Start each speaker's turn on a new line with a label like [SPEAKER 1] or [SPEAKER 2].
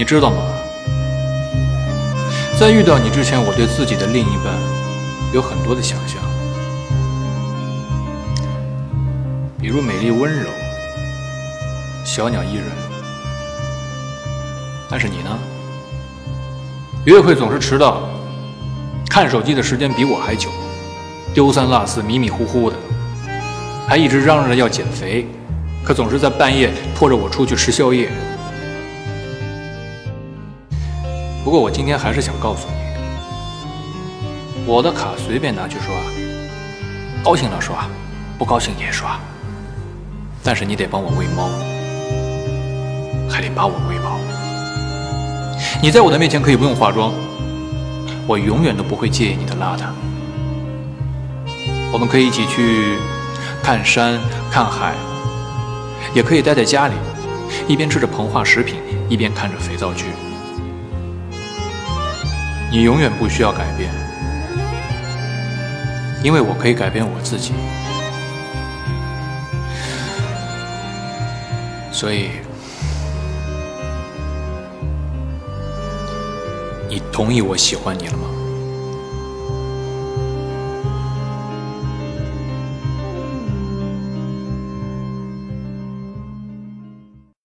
[SPEAKER 1] 你知道吗？在遇到你之前，我对自己的另一半有很多的想象，比如美丽温柔、小鸟依人。但是你呢？约会总是迟到，看手机的时间比我还久，丢三落四、迷迷糊糊的，还一直嚷嚷着要减肥，可总是在半夜拖着我出去吃宵夜。不过我今天还是想告诉你，我的卡随便拿去刷，高兴了刷，不高兴也刷。但是你得帮我喂猫，还得把我喂饱。你在我的面前可以不用化妆，我永远都不会介意你的邋遢。我们可以一起去看山看海，也可以待在家里，一边吃着膨化食品，一边看着肥皂剧。你永远不需要改变，因为我可以改变我自己。所以，你同意我喜欢你了吗？